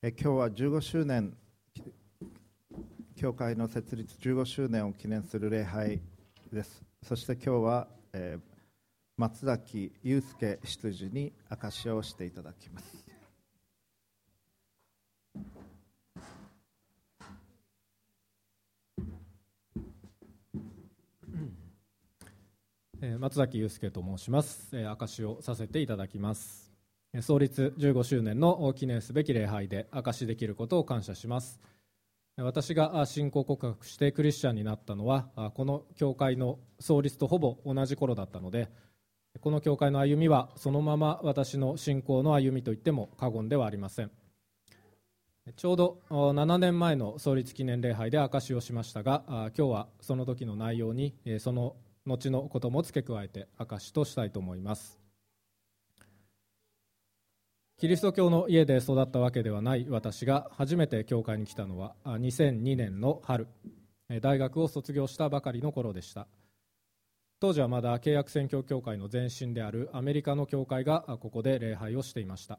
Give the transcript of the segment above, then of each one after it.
え今日は15周年教会の設立15周年を記念する礼拝です。そして今日は、えー、松崎祐介執事に証しをしていただきます。松崎祐介と申します。証しをさせていただきます。創立15周年の記念すべき礼拝で証しできることを感謝します。私が信仰告白してクリスチャンになったのはこの教会の創立とほぼ同じ頃だったのでこの教会の歩みはそのまま私の信仰の歩みといっても過言ではありません。ちょうど7年前の創立記念礼拝で証しをしましたが今日はその時の内容にその後のことも付け加えて証しとしたいと思います。キリスト教の家で育ったわけではない私が初めて教会に来たのは2002年の春。大学を卒業したばかりの頃でした。当時はまだ契約宣教協会の前身であるアメリカの教会がここで礼拝をしていました。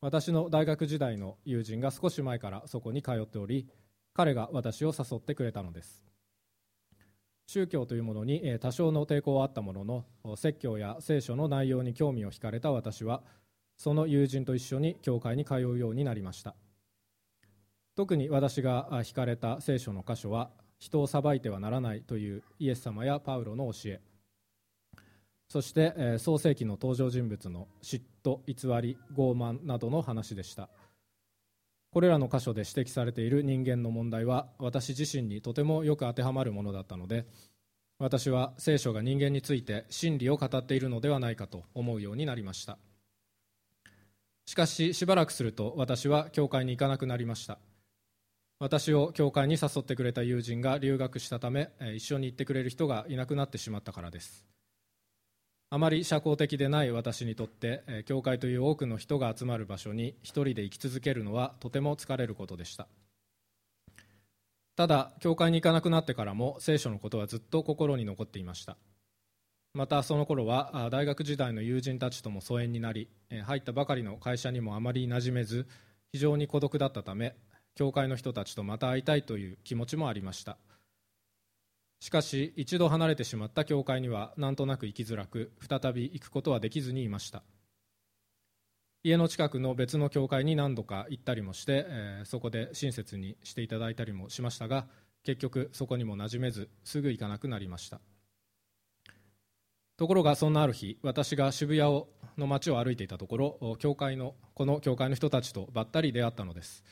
私の大学時代の友人が少し前からそこに通っており彼が私を誘ってくれたのです。宗教というものに多少の抵抗はあったものの説教や聖書の内容に興味を惹かれた私はその友人と一緒に教会に通うようになりました。特に私が惹かれた聖書の箇所は人を裁いてはならないというイエス様やパウロの教え。そして創世紀の登場人物の嫉妬偽り傲慢などの話でした。これらの箇所で指摘されている人間の問題は私自身にとてもよく当てはまるものだったので私は聖書が人間について真理を語っているのではないかと思うようになりました。しかししばらくすると私は教会に行かなくなりました。私を教会に誘ってくれた友人が留学したため一緒に行ってくれる人がいなくなってしまったからです。あまり社交的でない私にとって教会という多くの人が集まる場所に一人で生き続けるのはとても疲れることでした。ただ教会に行かなくなってからも聖書のことはずっと心に残っていました。またその頃は大学時代の友人たちとも疎遠になり入ったばかりの会社にもあまり馴染めず非常に孤独だったため教会の人たちとまた会いたいという気持ちもありました。しかし一度離れてしまった教会にはなんとなく行きづらく再び行くことはできずにいました。家の近くの別の教会に何度か行ったりもして、え、そこで親切にしていただいたりもしましたが結局そこにも馴染めずすぐ行かなくなりました。ところがそんなある日私が渋谷をの街を歩いていたところ教会のこの教会の人たちとばったり出会ったのです、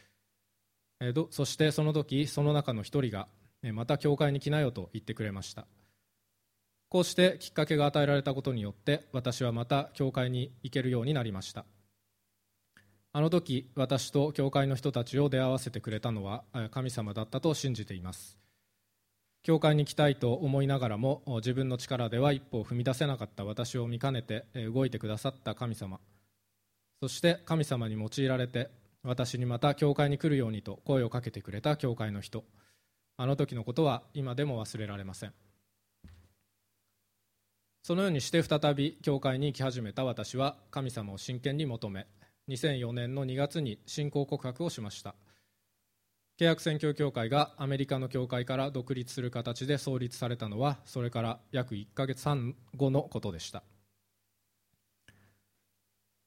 えー、そしてその時その中の一人がまた教会に来なよと言ってくれました。こうしてきっかけが与えられたことによって私はまた教会に行けるようになりました。あの時私と教会の人たちを出会わせてくれたのは神様だったと信じています。教会に来たいと思いながらも自分の力では一歩を踏み出せなかった私を見かねて動いてくださった神様。そして神様に用いられて私にまた教会に来るようにと声をかけてくれた教会の人。あの時のことは今でも忘れられません。そのようにして再び教会に行き始めた私は神様を真剣に求め2004年の2月に信仰告白をしました。契約選挙協会がアメリカの教会から独立する形で創立されたのはそれから約1ヶ月半後のことでした。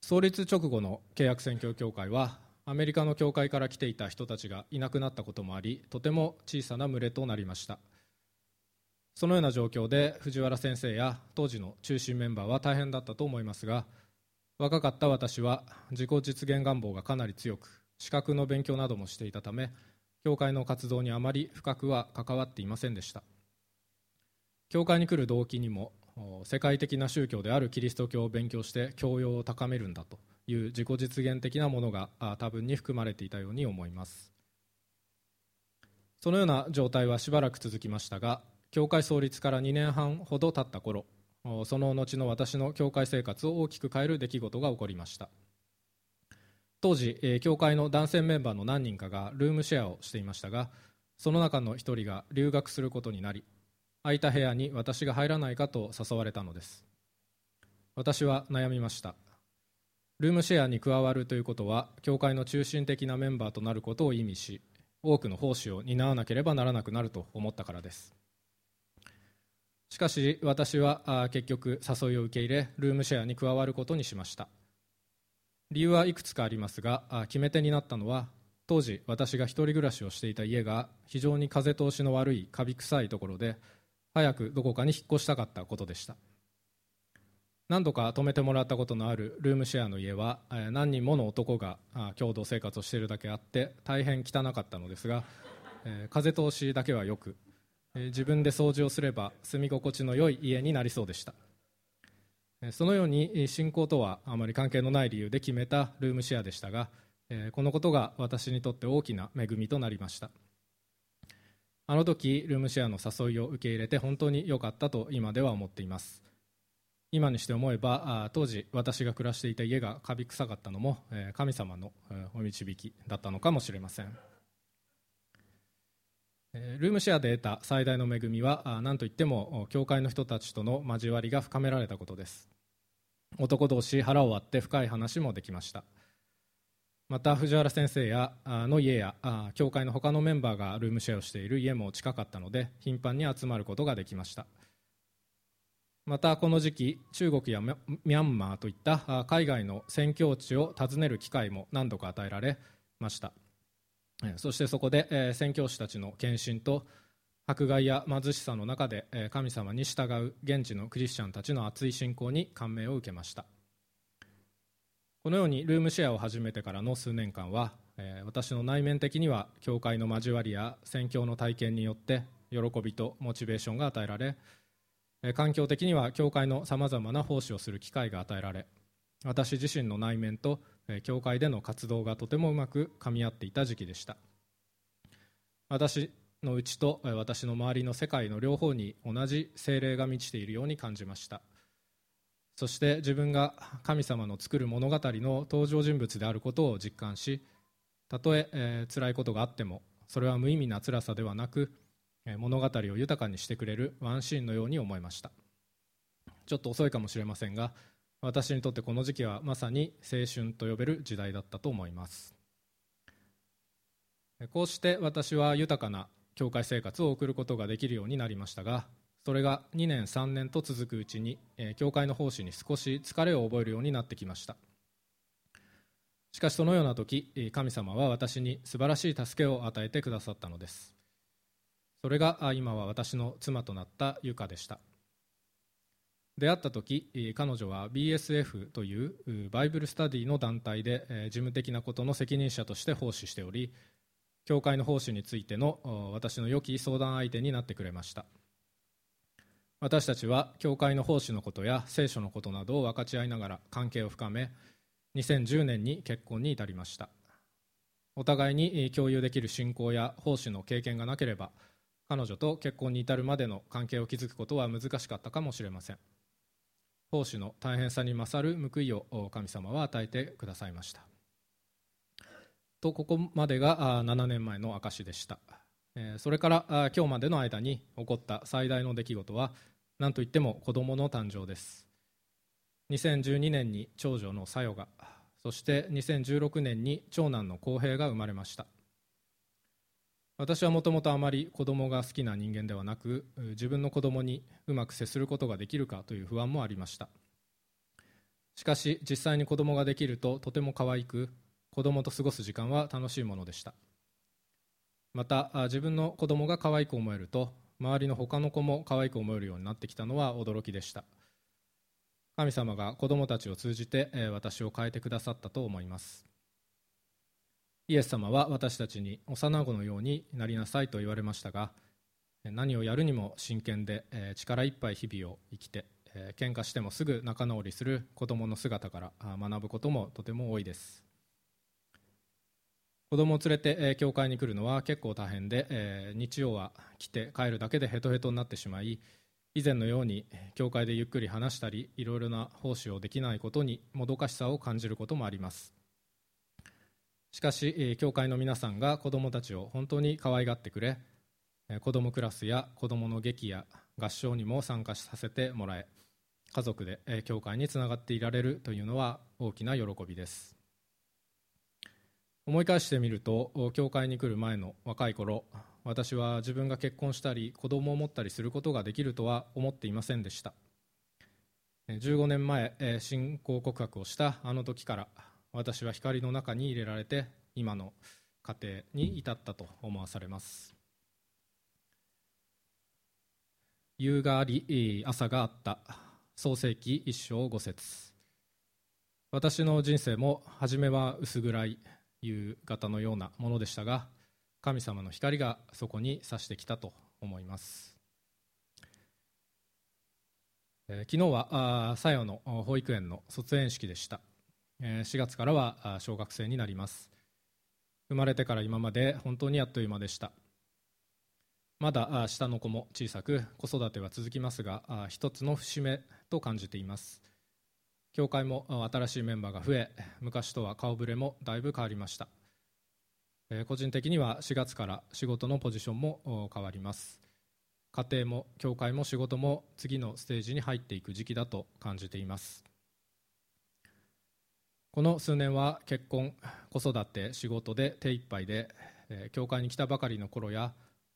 創立直後の契約選挙協会はアメリカの教会から来ていた人たちがいなくなったこともありとても小さな群れとなりました。そのような状況で藤原先生や当時の中心メンバーは大変だったと思いますが若かった私は自己実現願望がかなり強く資格の勉強などもしていたため教会の活動にあまり深くは関わっていませんでした。教会に来る動機にも世界的な宗教であるキリスト教を勉強して教養を高めるんだという自己実現的なものが多分に含まれていたように思います。そのような状態はしばらく続きましたが教会創立から2年半ほど経った頃その後の私の教会生活を大きく変える出来事が起こりました。当時、えー、教会の男性メンバーの何人かがルームシェアをしていましたがその中の一人が留学することになり空いた部屋に私が入らないかと誘われたのです。私は悩みました。ルームシェアに加わるということは教会の中心的なメンバーとなることを意味し多くの奉仕を担わなければならなくなると思ったからです。しかし私は結局誘いを受け入れルームシェアに加わることにしました。理由はいくつかありますが決め手になったのは当時私が一人暮らしをしていた家が非常に風通しの悪いカビ臭いところで早くどこかに引っ越したかったことでした。何度か泊めてもらったことのあるルームシェアの家は何人もの男が共同生活をしているだけあって大変汚かったのですが風通しだけはよく自分で掃除をすれば住み心地の良い家になりそうでした。そのように信仰とはあまり関係のない理由で決めたルームシェアでしたがこのことが私にとって大きな恵みとなりました。あの時ルームシェアの誘いを受け入れて本当に良かったと今では思っています。今にして思えば当時私が暮らしていた家がカビ臭かったのも神様のお導きだったのかもしれません。ルームシェアで得た最大の恵みは何といっても教会の人たちとの交わりが深められたことです。男同士腹を割って深い話もできました。また藤原先生やの家や教会の他のメンバーがルームシェアをしている家も近かったので頻繁に集まることができました。またこの時期中国やミャンマーといった海外の宣教地を訪ねる機会も何度か与えられました。そしてそこで宣教師たちの献身と迫害や貧しさの中で神様に従う現地のクリスチャンたちの熱い信仰に感銘を受けました。このようにルームシェアを始めてからの数年間は私の内面的には教会の交わりや宣教の体験によって喜びとモチベーションが与えられ環境的には教会のさまざまな奉仕をする機会が与えられ私自身の内面と教会での活動がとてもうまくかみ合っていた時期でした。私のうちと私の周りの世界の両方に同じ精霊が満ちているように感じました。そして自分が神様の作る物語の登場人物であることを実感したとええー、辛いことがあってもそれは無意味な辛さではなく物語を豊かにしてくれるワンシーンのように思いました。ちょっと遅いかもしれませんが私にとってこの時期はまさに青春と呼べる時代だったと思います。こうして私は豊かな教会生活を送ることができるようになりましたがそれが2年3年と続くうちにえ教会の奉仕に少し疲れを覚えるようになってきました。しかしそのような時神様は私に素晴らしい助けを与えてくださったのです。それが今は私の妻となったユカでした。出会った時彼女は BSF というバイブルスタディの団体で事務的なことの責任者として奉仕しており教会の奉仕についての私の良き相談相手になってくれました。私たちは教会の奉仕のことや聖書のことなどを分かち合いながら関係を深め2010年に結婚に至りました。お互いに共有できる信仰や奉仕の経験がなければ彼女と結婚に至るまでの関係を築くことは難しかったかもしれません。奉仕の大変さに勝る報いを神様は与えてくださいました。とここまでが7年前の証でした。それから今日までの間に起こった最大の出来事は何といっても子供の誕生です。2012年に長女のさよがそして2016年に長男の浩平が生まれました。私はもともとあまり子供が好きな人間ではなく自分の子供にうまく接することができるかという不安もありました。しかし実際に子供ができるととても可愛く子供と過ごす時間は楽しいものでした。また自分の子供が可愛く思えると周りの他の子も可愛く思えるようになってきたのは驚きでした。神様が子供たちを通じて私を変えてくださったと思います。イエス様は私たちに幼子のようになりなさいと言われましたが何をやるにも真剣で力いっぱい日々を生きて喧嘩してもすぐ仲直りする子供の姿から学ぶこともとても多いです。子供を連れて教会に来るのは結構大変で日曜は来て帰るだけでヘトヘトになってしまい以前のように教会でゆっくり話したりいろいろな奉仕をできないことにもどかしさを感じることもあります。しかし教会の皆さんが子どもたちを本当に可愛がってくれ子どもクラスや子どもの劇や合唱にも参加させてもらえ家族で教会につながっていられるというのは大きな喜びです。思い返してみると教会に来る前の若い頃私は自分が結婚したり子供を持ったりすることができるとは思っていませんでした。15年前信仰告白をしたあの時から私は光の中に入れられて今の家庭に至ったと思わされます。夕があり朝があった。創世紀一章五節。私の人生も初めは薄暗い。夕方のようなものでしたが神様の光がそこに差してきたと思います、えー、昨日はさよの保育園の卒園式でした、えー、4月からは小学生になります。生まれてから今まで本当にあっという間でした。まだ下の子も小さく子育ては続きますが一つの節目と感じています。教会も新しいメンバーが増え昔とは顔ぶれもだいぶ変わりました。個人的には4月から仕事のポジションも変わります。家庭も教会も仕事も次のステージに入っていく時期だと感じています。この数年は結婚子育て仕事で手一杯で教会に来たばかりの頃や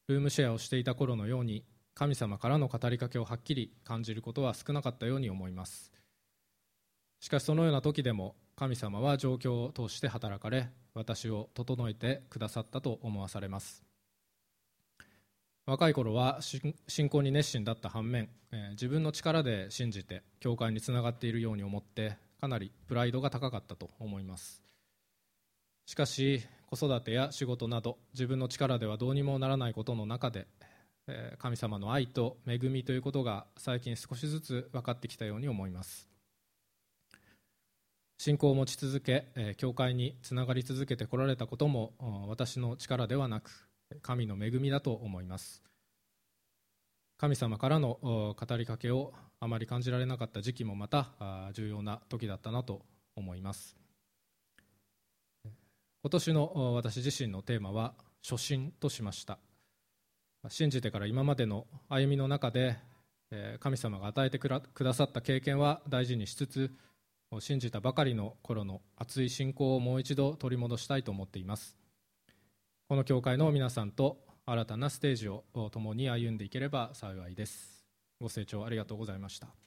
ルームシェアをしていた頃のように神様からの語りかけをはっきり感じることは少なかったように思います。しかしそのような時でも神様は状況を通して働かれ私を整えてくださったと思わされます。若い頃は信仰に熱心だった反面、自分の力で信じて教会につながっているように思ってかなりプライドが高かったと思います。しかし子育てや仕事など自分の力ではどうにもならないことの中で神様の愛と恵みということが最近少しずつ分かってきたように思います。信仰を持ち続け教会につながり続けてこられたことも私の力ではなく神の恵みだと思います。神様からの語りかけをあまり感じられなかった時期もまた重要な時だったなと思います。今年の私自身のテーマは初心としました。信じてから今までの歩みの中で神様が与えてくださった経験は大事にしつつ信じたばかりの頃の熱い信仰をもう一度取り戻したいと思っています。この教会の皆さんと新たなステージを共に歩んでいければ幸いです。ご清聴ありがとうございました。